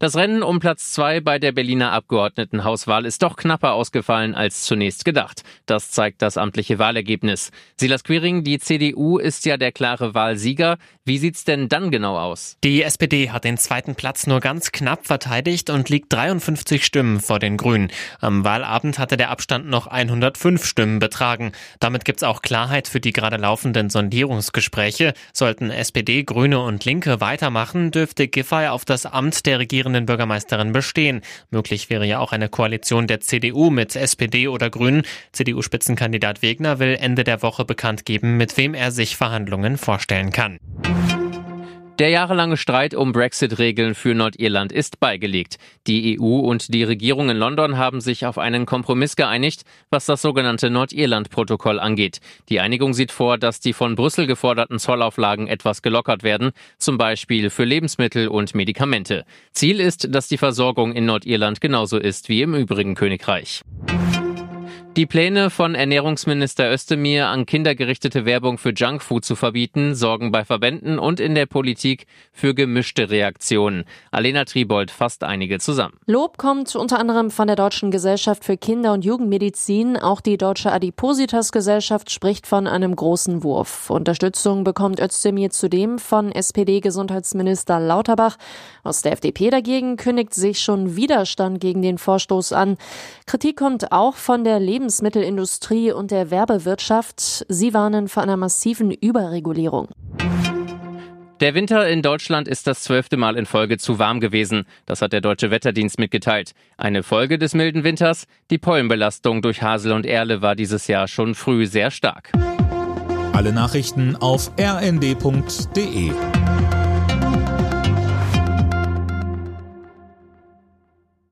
Das Rennen um Platz zwei bei der Berliner Abgeordnetenhauswahl ist doch knapper ausgefallen als zunächst gedacht. Das zeigt das amtliche Wahlergebnis. Silas Quiring, die CDU ist ja der klare Wahlsieger. Wie sieht's denn dann genau aus? Die SPD hat den zweiten Platz nur ganz knapp verteidigt und liegt 53 Stimmen vor den Grünen. Am Wahlabend hatte der Abstand noch 105 Stimmen betragen. Damit gibt's auch Klarheit für die gerade laufenden Sondierungsgespräche. Sollten SPD, Grüne und Linke weitermachen, dürfte Giffey auf das Amt der Regierung amtierenden Bürgermeisterin bestehen. Möglich wäre ja auch eine Koalition der CDU mit SPD oder Grünen. CDU-Spitzenkandidat Wegner will Ende der Woche bekannt geben, mit wem er sich Verhandlungen vorstellen kann. Der jahrelange Streit um Brexit-Regeln für Nordirland ist beigelegt. Die EU und die Regierung in London haben sich auf einen Kompromiss geeinigt, was das sogenannte Nordirland-Protokoll angeht. Die Einigung sieht vor, dass die von Brüssel geforderten Zollauflagen etwas gelockert werden, zum Beispiel für Lebensmittel und Medikamente. Ziel ist, dass die Versorgung in Nordirland genauso ist wie im übrigen Königreich. Die Pläne von Ernährungsminister Özdemir, an kindergerichtete Werbung für Junkfood zu verbieten, sorgen bei Verbänden und in der Politik für gemischte Reaktionen. Alena Tribold fasst einige zusammen. Lob kommt unter anderem von der Deutschen Gesellschaft für Kinder- und Jugendmedizin. Auch die Deutsche Adipositas-Gesellschaft spricht von einem großen Wurf. Unterstützung bekommt Özdemir zudem von SPD-Gesundheitsminister Lauterbach. Aus der FDP dagegen kündigt sich schon Widerstand gegen den Vorstoß an. Kritik kommt auch von der Lebens Lebensmittelindustrie und der Werbewirtschaft. Sie warnen vor einer massiven Überregulierung. Der Winter in Deutschland ist das zwölfte Mal in Folge zu warm gewesen. Das hat der Deutsche Wetterdienst mitgeteilt. Eine Folge des milden Winters? Die Pollenbelastung durch Hasel und Erle war dieses Jahr schon früh sehr stark. Alle Nachrichten auf rnd.de